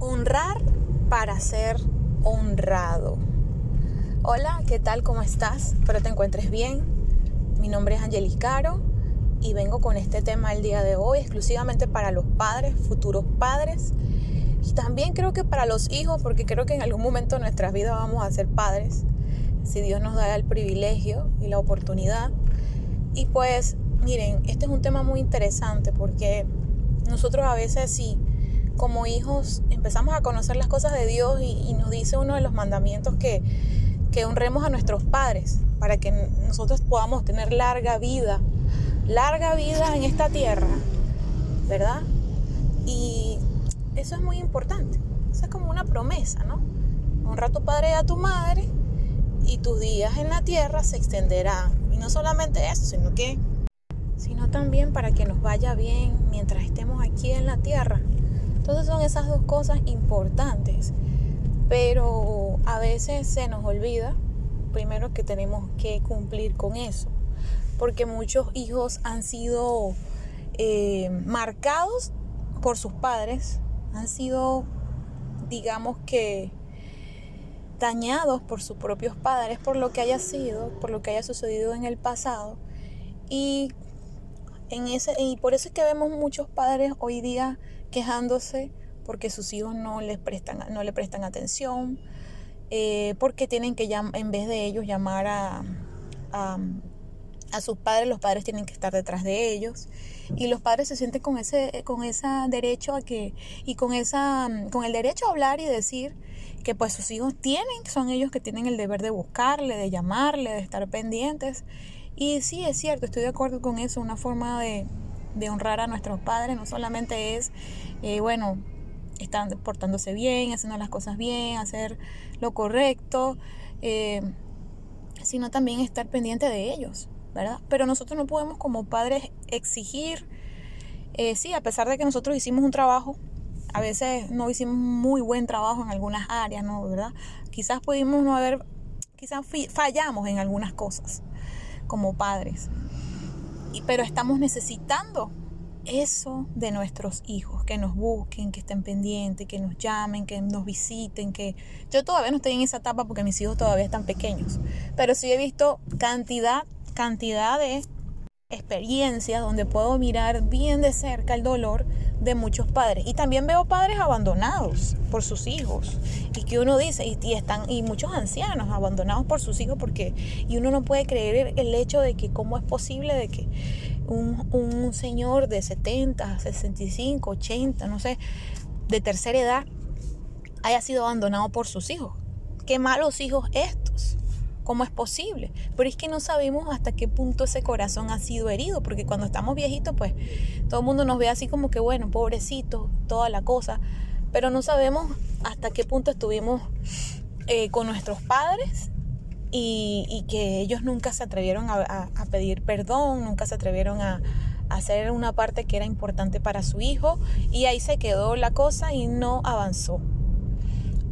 Honrar para ser honrado. Hola, ¿qué tal? ¿Cómo estás? Espero te encuentres bien. Mi nombre es Angelis Caro y vengo con este tema el día de hoy exclusivamente para los padres, futuros padres. Y también creo que para los hijos, porque creo que en algún momento de nuestras vidas vamos a ser padres, si Dios nos da el privilegio y la oportunidad. Y pues, miren, este es un tema muy interesante porque nosotros a veces sí como hijos empezamos a conocer las cosas de Dios y, nos dice uno de los mandamientos que, que honremos a nuestros padres para que nosotros podamos tener larga vida, larga vida en esta tierra, ¿verdad? Y eso es muy importante, eso es como una promesa, ¿no? Honra a tu padre y a tu madre y tus días en la tierra se extenderán. Y no solamente eso, sino que sino también para que nos vaya bien mientras estemos aquí en la tierra. Entonces son esas dos cosas importantes. Pero a veces se nos olvida, primero que tenemos que cumplir con eso. Porque muchos hijos han sido eh, marcados por sus padres, han sido, digamos que, dañados por sus propios padres, por lo que haya sido, por lo que haya sucedido en el pasado. Y, en ese, y por eso es que vemos muchos padres hoy día quejándose porque sus hijos no les prestan, no le prestan atención, eh, porque tienen que en vez de ellos llamar a, a, sus padres, los padres tienen que estar detrás de ellos y los padres se sienten con ese con ese derecho a que y con esa con el derecho a hablar y decir que pues sus hijos tienen, son ellos que tienen el deber de buscarle, de llamarle, de estar pendientes. Y sí, es cierto, estoy de acuerdo con eso, una forma de, honrar a nuestros padres no solamente es, eh, bueno, están portándose bien, haciendo las cosas bien, hacer lo correcto, eh, sino también estar pendiente de ellos, ¿verdad? Pero nosotros no podemos como padres exigir, eh, sí, a pesar de que nosotros hicimos un trabajo, a veces no hicimos muy buen trabajo en algunas áreas, ¿no? ¿Verdad? Quizás pudimos no haber, quizás fallamos en algunas cosas como padres. Pero estamos necesitando eso de nuestros hijos, que nos busquen, que estén pendientes, que nos llamen, que nos visiten, que yo todavía no estoy en esa etapa porque mis hijos todavía están pequeños, pero sí he visto cantidad, cantidad de experiencias donde puedo mirar bien de cerca el dolor de muchos padres y también veo padres abandonados por sus hijos y que uno dice y, están y muchos ancianos abandonados por sus hijos porque y uno no puede creer el hecho de que cómo es posible de que un, un señor de 70, 65, 80, no sé, de tercera edad haya sido abandonado por sus hijos. Qué malos hijos estos. ¿Cómo es posible? Pero es que no sabemos hasta qué punto ese corazón ha sido herido, porque cuando estamos viejitos, pues todo el mundo nos ve así como que, bueno, pobrecito, toda la cosa, pero no sabemos hasta qué punto estuvimos eh, con nuestros padres y, que ellos nunca se atrevieron a, pedir perdón, nunca se atrevieron a, a hacer una parte que era importante para su hijo y ahí se quedó la cosa y no avanzó.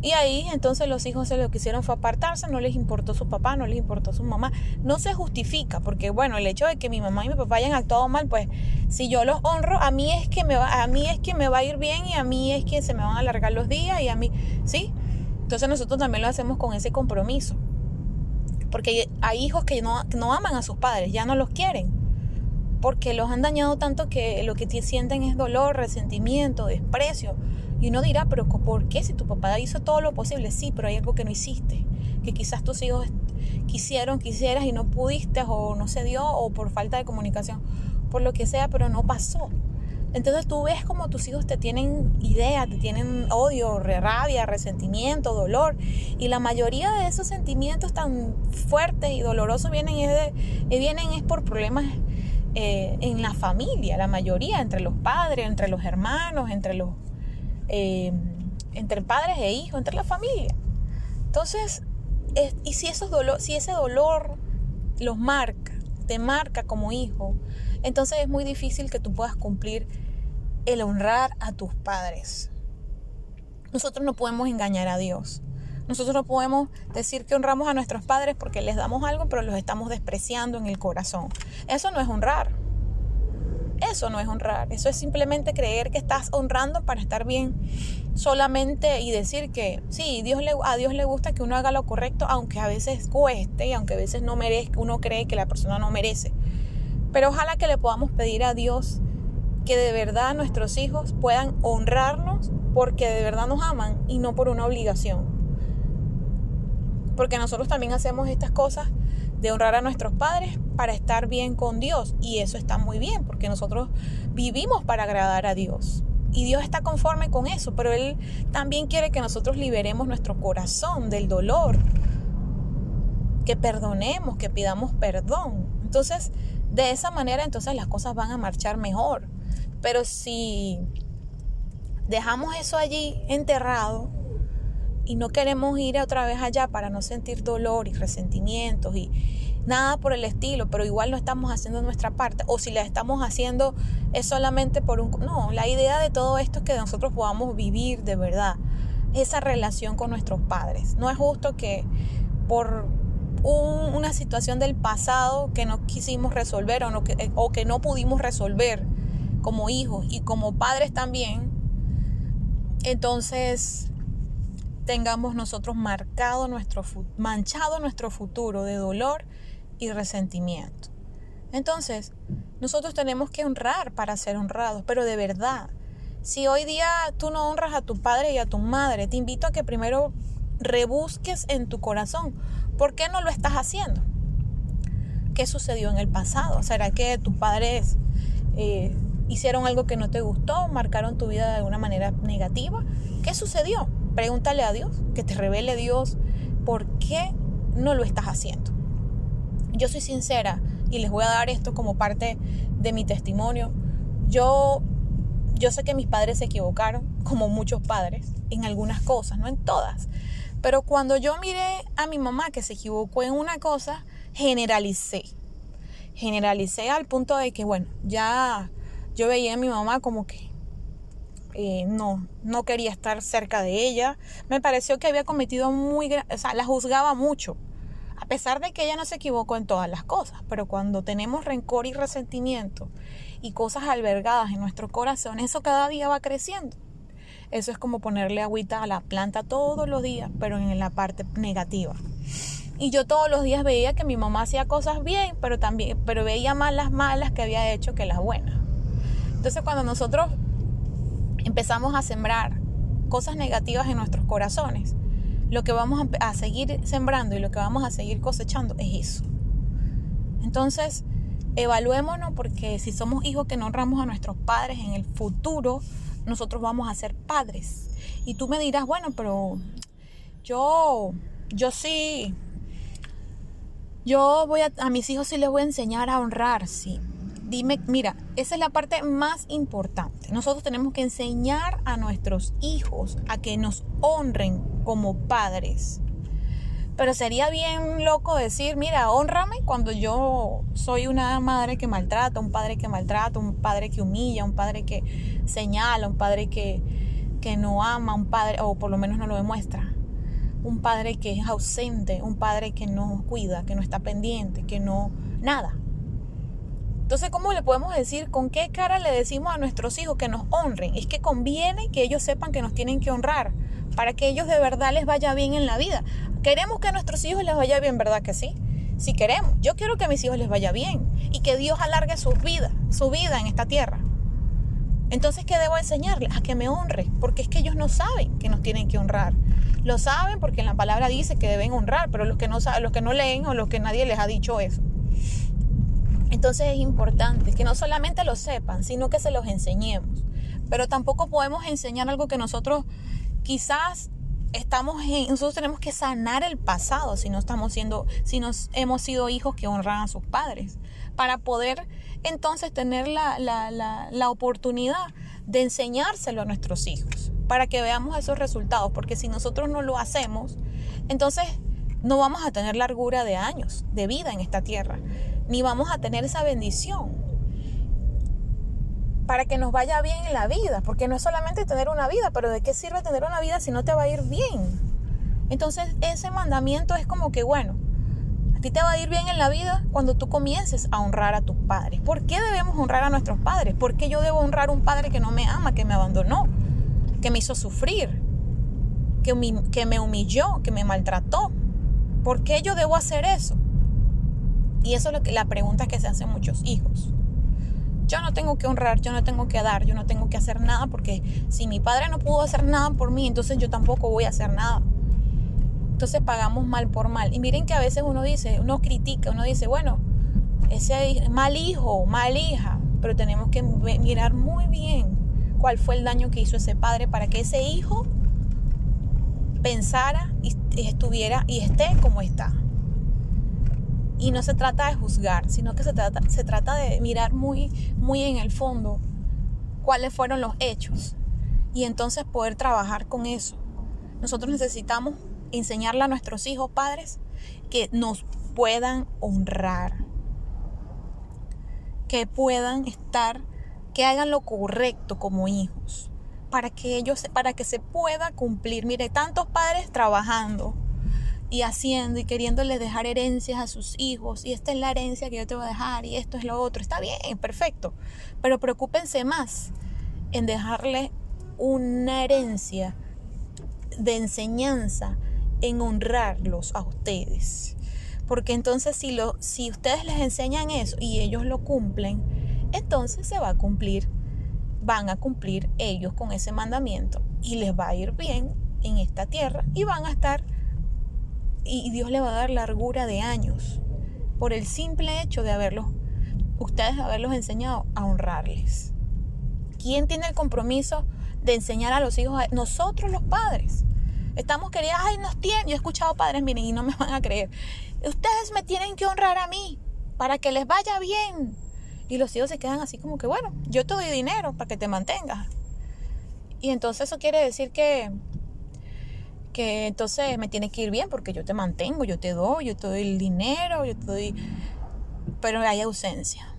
Y ahí entonces los hijos se lo que hicieron fue apartarse, no les importó su papá, no les importó su mamá. No se justifica, porque bueno, el hecho de que mi mamá y mi papá hayan actuado mal, pues si yo los honro, a mí es que me va, a mí es que me va a ir bien y a mí es que se me van a alargar los días y a mí, ¿sí? Entonces nosotros también lo hacemos con ese compromiso. Porque hay hijos que no, no aman a sus padres, ya no los quieren. Porque los han dañado tanto que lo que sienten es dolor, resentimiento, desprecio y uno dirá, pero ¿por qué? Si tu papá hizo todo lo posible, sí, pero hay algo que no hiciste, que quizás tus hijos quisieron, quisieras y no pudiste o no se dio o por falta de comunicación, por lo que sea, pero no pasó. Entonces tú ves como tus hijos te tienen idea, te tienen odio, rabia, resentimiento, dolor. Y la mayoría de esos sentimientos tan fuertes y dolorosos vienen es, de, eh, vienen es por problemas eh, en la familia, la mayoría, entre los padres, entre los hermanos, entre los eh, entre padres e hijos, entre la familia. Entonces, y si, esos dolor, si ese dolor los marca, te marca como hijo, entonces es muy difícil que tú puedas cumplir el honrar a tus padres. Nosotros no podemos engañar a Dios. Nosotros no podemos decir que honramos a nuestros padres porque les damos algo, pero los estamos despreciando en el corazón. Eso no es honrar. Eso no es honrar, eso es simplemente creer que estás honrando para estar bien solamente y decir que sí, Dios le, a Dios le gusta que uno haga lo correcto, aunque a veces cueste y aunque a veces no merezca, uno cree que la persona no merece. Pero ojalá que le podamos pedir a Dios que de verdad nuestros hijos puedan honrarnos porque de verdad nos aman y no por una obligación. Porque nosotros también hacemos estas cosas de honrar a nuestros padres para estar bien con Dios. Y eso está muy bien, porque nosotros vivimos para agradar a Dios. Y Dios está conforme con eso, pero Él también quiere que nosotros liberemos nuestro corazón del dolor, que perdonemos, que pidamos perdón. Entonces, de esa manera, entonces las cosas van a marchar mejor. Pero si dejamos eso allí enterrado, y no queremos ir otra vez allá para no sentir dolor y resentimientos y nada por el estilo, pero igual no estamos haciendo nuestra parte o si la estamos haciendo es solamente por un... No, la idea de todo esto es que nosotros podamos vivir de verdad esa relación con nuestros padres. No es justo que por una situación del pasado que no quisimos resolver o, no, o que no pudimos resolver como hijos y como padres también, entonces tengamos nosotros marcado nuestro, manchado nuestro futuro de dolor y resentimiento. Entonces, nosotros tenemos que honrar para ser honrados, pero de verdad. Si hoy día tú no honras a tu padre y a tu madre, te invito a que primero rebusques en tu corazón. ¿Por qué no lo estás haciendo? ¿Qué sucedió en el pasado? ¿Será que tus padres eh, hicieron algo que no te gustó? ¿Marcaron tu vida de alguna manera negativa? ¿Qué sucedió? Pregúntale a Dios, que te revele Dios por qué no lo estás haciendo. Yo soy sincera y les voy a dar esto como parte de mi testimonio. Yo, yo sé que mis padres se equivocaron, como muchos padres, en algunas cosas, no en todas. Pero cuando yo miré a mi mamá que se equivocó en una cosa, generalicé. Generalicé al punto de que, bueno, ya yo veía a mi mamá como que eh, no, no quería estar cerca de ella. Me pareció que había cometido muy, o sea, la juzgaba mucho. A pesar de que ella no se equivocó en todas las cosas, pero cuando tenemos rencor y resentimiento y cosas albergadas en nuestro corazón, eso cada día va creciendo. Eso es como ponerle agüita a la planta todos los días, pero en la parte negativa. Y yo todos los días veía que mi mamá hacía cosas bien, pero también, pero veía más las malas que había hecho que las buenas. Entonces cuando nosotros empezamos a sembrar cosas negativas en nuestros corazones, lo que vamos a seguir sembrando y lo que vamos a seguir cosechando es eso. Entonces, evaluémonos porque si somos hijos que no honramos a nuestros padres en el futuro, nosotros vamos a ser padres. Y tú me dirás, bueno, pero yo, yo sí, yo voy a, a mis hijos sí les voy a enseñar a honrar, sí. Dime, mira, esa es la parte más importante. Nosotros tenemos que enseñar a nuestros hijos a que nos honren como padres. Pero sería bien loco decir, mira, honrame cuando yo soy una madre que maltrata, un padre que maltrata, un padre que humilla, un padre que señala, un padre que, que no ama, un padre, o por lo menos no lo demuestra. Un padre que es ausente, un padre que no cuida, que no está pendiente, que no... Nada. Entonces, ¿cómo le podemos decir, con qué cara le decimos a nuestros hijos que nos honren? Es que conviene que ellos sepan que nos tienen que honrar para que ellos de verdad les vaya bien en la vida. Queremos que a nuestros hijos les vaya bien, ¿verdad que sí? Si queremos, yo quiero que a mis hijos les vaya bien y que Dios alargue su vida, su vida en esta tierra. Entonces, ¿qué debo enseñarles? A que me honre, porque es que ellos no saben que nos tienen que honrar. Lo saben porque en la palabra dice que deben honrar, pero los que no saben, los que no leen o los que nadie les ha dicho eso. Entonces es importante que no solamente lo sepan, sino que se los enseñemos. Pero tampoco podemos enseñar algo que nosotros quizás estamos en, nosotros tenemos que sanar el pasado si no estamos siendo, si nos hemos sido hijos que honran a sus padres, para poder entonces tener la, la, la, la oportunidad de enseñárselo a nuestros hijos, para que veamos esos resultados, porque si nosotros no lo hacemos, entonces no vamos a tener largura de años, de vida en esta tierra ni vamos a tener esa bendición para que nos vaya bien en la vida, porque no es solamente tener una vida, pero ¿de qué sirve tener una vida si no te va a ir bien? Entonces ese mandamiento es como que, bueno, ti te va a ir bien en la vida cuando tú comiences a honrar a tus padres. ¿Por qué debemos honrar a nuestros padres? ¿Por qué yo debo honrar a un padre que no me ama, que me abandonó, que me hizo sufrir, que, que me humilló, que me maltrató? ¿Por qué yo debo hacer eso? Y eso es lo que, la pregunta que se hacen muchos hijos. Yo no tengo que honrar, yo no tengo que dar, yo no tengo que hacer nada porque si mi padre no pudo hacer nada por mí, entonces yo tampoco voy a hacer nada. Entonces pagamos mal por mal. Y miren que a veces uno dice, uno critica, uno dice, bueno, ese mal hijo, mal hija, pero tenemos que mirar muy bien cuál fue el daño que hizo ese padre para que ese hijo pensara y estuviera y esté como está. Y no se trata de juzgar, sino que se trata, se trata de mirar muy, muy en el fondo cuáles fueron los hechos y entonces poder trabajar con eso. Nosotros necesitamos enseñarle a nuestros hijos, padres, que nos puedan honrar, que puedan estar, que hagan lo correcto como hijos, para que ellos, para que se pueda cumplir. Mire, tantos padres trabajando y haciendo y queriéndoles dejar herencias a sus hijos y esta es la herencia que yo te voy a dejar y esto es lo otro. Está bien, perfecto, pero preocúpense más en dejarle una herencia de enseñanza en honrarlos a ustedes. Porque entonces si, lo, si ustedes les enseñan eso y ellos lo cumplen, entonces se va a cumplir, van a cumplir ellos con ese mandamiento y les va a ir bien en esta tierra y van a estar y Dios le va a dar largura de años por el simple hecho de haberlos, ustedes haberlos enseñado a honrarles. ¿Quién tiene el compromiso de enseñar a los hijos? Nosotros los padres. Estamos queridas, ay, nos tienen. Yo he escuchado padres, miren, y no me van a creer. Ustedes me tienen que honrar a mí para que les vaya bien. Y los hijos se quedan así como que, bueno, yo te doy dinero para que te mantengas. Y entonces eso quiere decir que, que entonces me tiene que ir bien porque yo te mantengo, yo te doy, yo te doy el dinero, yo te doy... Pero hay ausencia.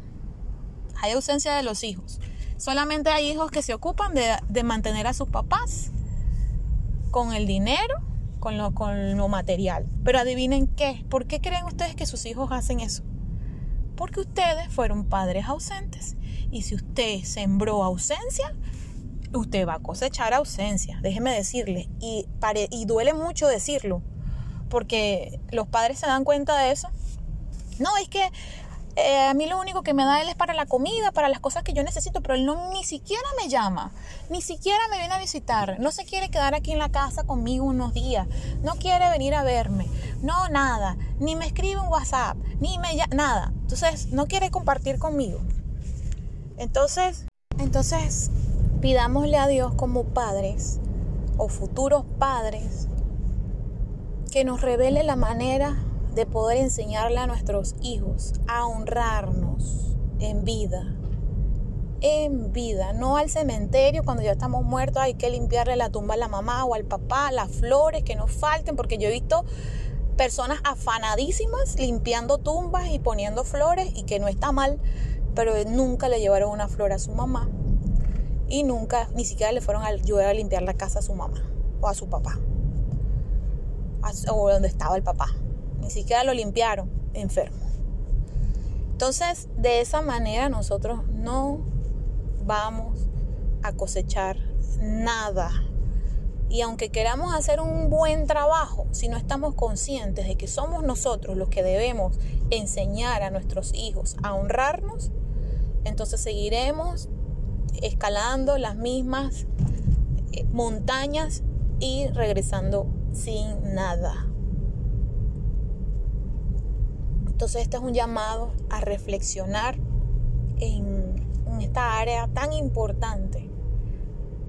Hay ausencia de los hijos. Solamente hay hijos que se ocupan de, de mantener a sus papás con el dinero, con lo, con lo material. Pero adivinen qué, ¿por qué creen ustedes que sus hijos hacen eso? Porque ustedes fueron padres ausentes. Y si usted sembró ausencia, usted va a cosechar ausencia, déjeme decirle. Y, y duele mucho decirlo, porque los padres se dan cuenta de eso. No, es que eh, a mí lo único que me da él es para la comida, para las cosas que yo necesito, pero él no ni siquiera me llama, ni siquiera me viene a visitar, no se quiere quedar aquí en la casa conmigo unos días, no quiere venir a verme, no nada, ni me escribe un WhatsApp, ni me nada. Entonces, no quiere compartir conmigo. Entonces, entonces pidámosle a Dios como padres o futuros padres que nos revele la manera de poder enseñarle a nuestros hijos a honrarnos en vida. En vida, no al cementerio cuando ya estamos muertos, hay que limpiarle la tumba a la mamá o al papá, las flores que nos falten, porque yo he visto personas afanadísimas limpiando tumbas y poniendo flores y que no está mal, pero nunca le llevaron una flor a su mamá y nunca ni siquiera le fueron a ayudar a limpiar la casa a su mamá o a su papá o donde estaba el papá ni siquiera lo limpiaron, enfermo. Entonces, de esa manera nosotros no vamos a cosechar nada. Y aunque queramos hacer un buen trabajo, si no estamos conscientes de que somos nosotros los que debemos enseñar a nuestros hijos a honrarnos, entonces seguiremos escalando las mismas eh, montañas y regresando sin nada. Entonces este es un llamado a reflexionar en, esta área tan importante,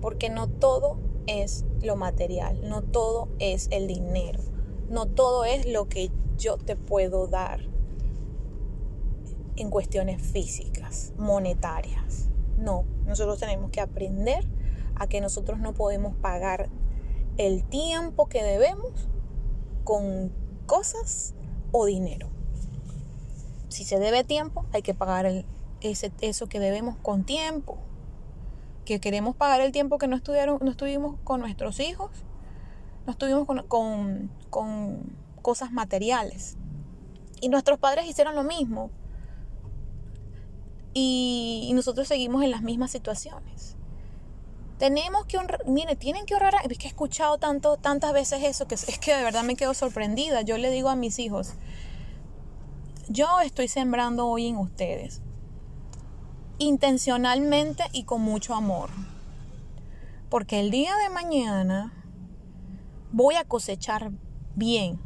porque no todo es lo material, no todo es el dinero, no todo es lo que yo te puedo dar en cuestiones físicas, monetarias. No, nosotros tenemos que aprender a que nosotros no podemos pagar el tiempo que debemos con cosas o dinero si se debe tiempo, hay que pagar ese, eso que debemos con tiempo. Que queremos pagar el tiempo que no, estudiaron, no estuvimos con nuestros hijos, no estuvimos con, con, con cosas materiales. Y nuestros padres hicieron lo mismo. Y, nosotros seguimos en las mismas situaciones. Tenemos que honrar, mire, tienen que honrar, es que he escuchado tanto, tantas veces eso, que es que de verdad me quedo sorprendida. Yo le digo a mis hijos, yo estoy sembrando hoy en ustedes, intencionalmente y con mucho amor. Porque el día de mañana voy a cosechar bien.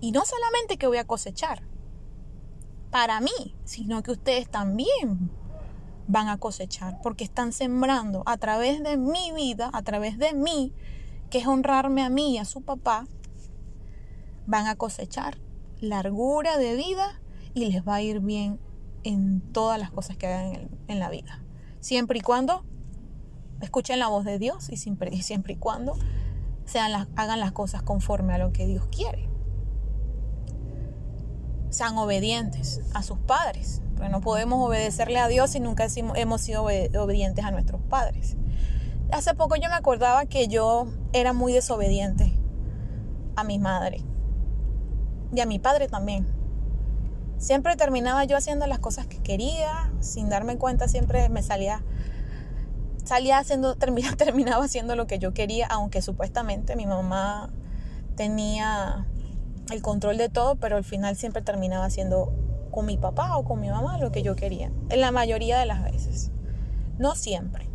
Y no solamente que voy a cosechar para mí, sino que ustedes también van a cosechar, porque están sembrando a través de mi vida, a través de mí, que es honrarme a mí y a su papá, van a cosechar largura de vida y les va a ir bien en todas las cosas que hagan en, la vida. Siempre y cuando escuchen la voz de Dios y siempre, y cuando hagan las cosas conforme a lo que Dios quiere. Sean obedientes a sus padres, porque no podemos obedecerle a Dios si nunca hemos sido obedientes a nuestros padres. Hace poco yo me acordaba que yo era muy desobediente a mi madre y a mi padre también. Siempre terminaba yo haciendo las cosas que quería, sin darme cuenta siempre me salía salía haciendo, terminaba haciendo lo que yo quería, aunque supuestamente mi mamá tenía el control de todo, pero al final siempre terminaba haciendo con mi papá o con mi mamá lo que yo quería, en la mayoría de las veces, no siempre.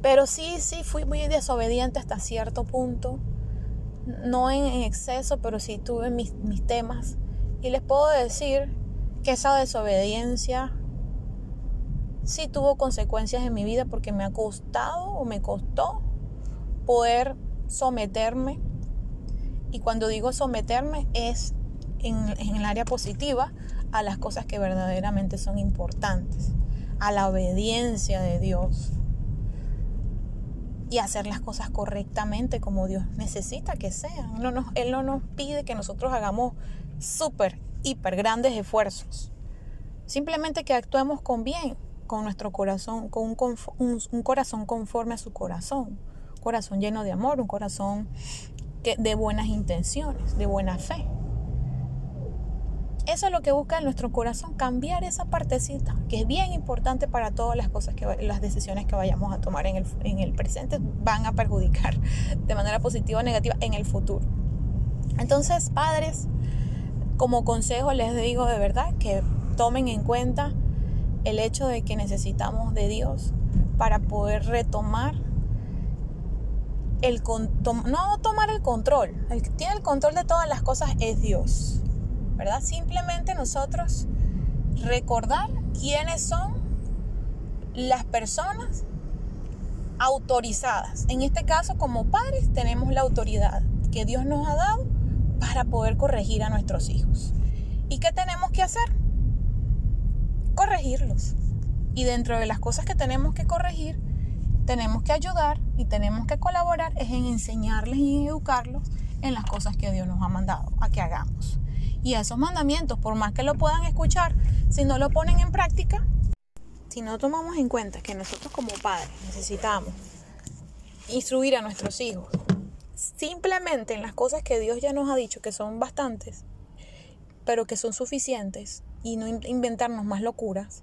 Pero sí, sí, fui muy desobediente hasta cierto punto, no en, exceso, pero sí tuve mis, mis temas. Y les puedo decir que esa desobediencia sí tuvo consecuencias en mi vida porque me ha costado o me costó poder someterme. Y cuando digo someterme es en, el área positiva a las cosas que verdaderamente son importantes, a la obediencia de Dios y hacer las cosas correctamente como Dios necesita que sean. No nos, él no nos pide que nosotros hagamos súper, hiper grandes esfuerzos. Simplemente que actuemos con bien, con nuestro corazón, con un, corazón conforme a su corazón, un corazón lleno de amor, un corazón de buenas intenciones, de buena fe. Eso es lo que busca en nuestro corazón, cambiar esa partecita, que es bien importante para todas las cosas, que las decisiones que vayamos a tomar en el presente van a perjudicar de manera positiva o negativa en el futuro. Entonces, padres, como consejo les digo de verdad que tomen en cuenta el hecho de que necesitamos de Dios para poder retomar el no tomar el control, el que tiene el control de todas las cosas es Dios, ¿verdad? Simplemente nosotros recordar quiénes son las personas autorizadas. En este caso, como padres, tenemos la autoridad que Dios nos ha dado para poder corregir a nuestros hijos. ¿Y qué tenemos que hacer? corregirlos. Y dentro de las cosas que tenemos que corregir, tenemos que ayudar y tenemos que colaborar es en enseñarles y educarlos en las cosas que Dios nos ha mandado a que hagamos. Y esos mandamientos, por más que lo puedan escuchar, si no lo ponen en práctica, si no tomamos en cuenta que nosotros como padres necesitamos instruir a nuestros hijos simplemente en las cosas que Dios ya nos ha dicho que son bastantes, pero que son suficientes, y no inventarnos más locuras.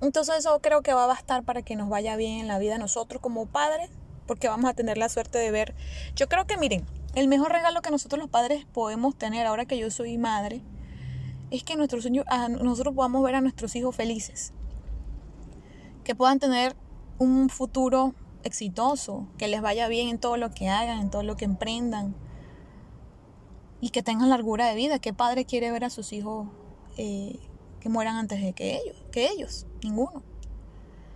Entonces eso creo que va a bastar para que nos vaya bien en la vida nosotros como padres, porque vamos a tener la suerte de ver. Yo creo que miren, el mejor regalo que nosotros los padres podemos tener ahora que yo soy madre es que nuestros, nosotros podamos ver a nuestros hijos felices, que puedan tener un futuro exitoso, que les vaya bien en todo lo que hagan, en todo lo que emprendan y que tengan largura de vida. ¿Qué padre quiere ver a sus hijos eh, que mueran antes de que ellos, que ellos, ninguno.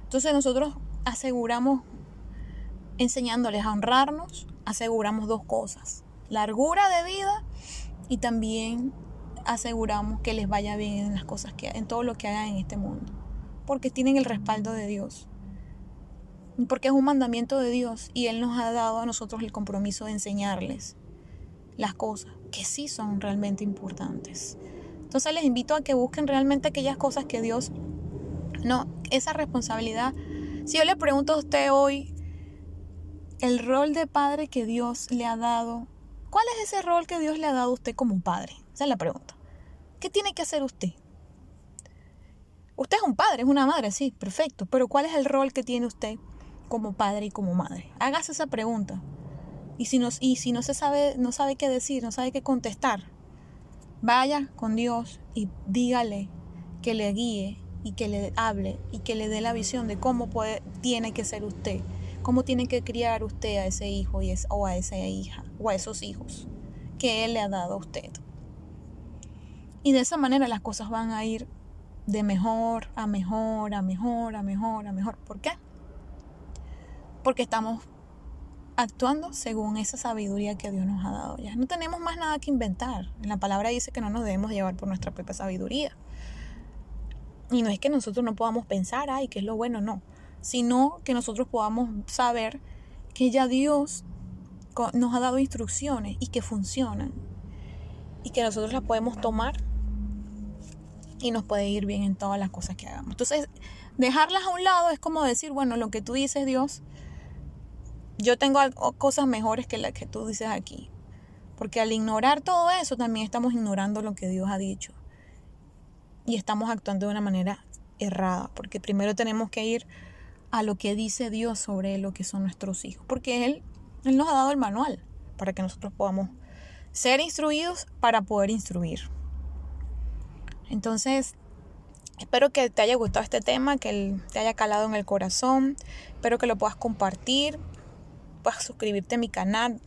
Entonces nosotros aseguramos, enseñándoles a honrarnos, aseguramos dos cosas, largura de vida y también aseguramos que les vaya bien en las cosas que en todo lo que hagan en este mundo, porque tienen el respaldo de Dios. Porque es un mandamiento de Dios y Él nos ha dado a nosotros el compromiso de enseñarles las cosas que sí son realmente importantes. Entonces les invito a que busquen realmente aquellas cosas que Dios, no, esa responsabilidad. Si yo le pregunto a usted hoy, el rol de padre que Dios le ha dado, ¿cuál es ese rol que Dios le ha dado a usted como padre? Esa es la pregunta. ¿Qué tiene que hacer usted? Usted es un padre, es una madre, sí, perfecto. Pero ¿cuál es el rol que tiene usted como padre y como madre? Hágase esa pregunta. Y si no, y si no se sabe, no sabe qué decir, no sabe qué contestar, vaya con Dios y dígale que le guíe y que le hable y que le dé la visión de cómo tiene que ser usted, cómo tiene que criar usted a ese hijo y o a esa hija o a esos hijos que Él le ha dado a usted. Y de esa manera las cosas van a ir de mejor a mejor, a mejor, a mejor, a mejor. ¿Por qué? Porque estamos actuando según esa sabiduría que Dios nos ha dado ya. No tenemos más nada que inventar. La palabra dice que no nos debemos llevar por nuestra propia sabiduría. Y no es que nosotros no podamos pensar, ay, que es lo bueno, no. Sino que nosotros podamos saber que ya Dios nos ha dado instrucciones y que funcionan. Y que nosotros las podemos tomar y nos puede ir bien en todas las cosas que hagamos. Entonces, dejarlas a un lado es como decir, bueno, lo que tú dices, Dios, yo tengo cosas mejores que las que tú dices aquí. Porque al ignorar todo eso, también estamos ignorando lo que Dios ha dicho. Y estamos actuando de una manera errada. Porque primero tenemos que ir a lo que dice Dios sobre lo que son nuestros hijos. Porque Él, nos ha dado el manual para que nosotros podamos ser instruidos para poder instruir. Entonces, espero que te haya gustado este tema, que te haya calado en el corazón. Espero que lo puedas compartir puedas suscribirte a mi canal,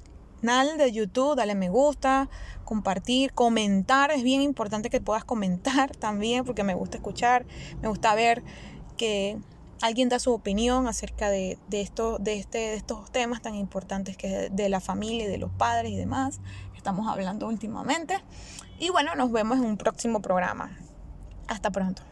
de YouTube, dale me gusta, compartir, comentar. Es bien importante que puedas comentar también porque me gusta escuchar, me gusta ver que alguien da su opinión acerca de, esto, de, este, de estos temas tan importantes que es de la familia y de los padres y demás. Estamos hablando últimamente. Y bueno, nos vemos en un próximo programa. Hasta pronto.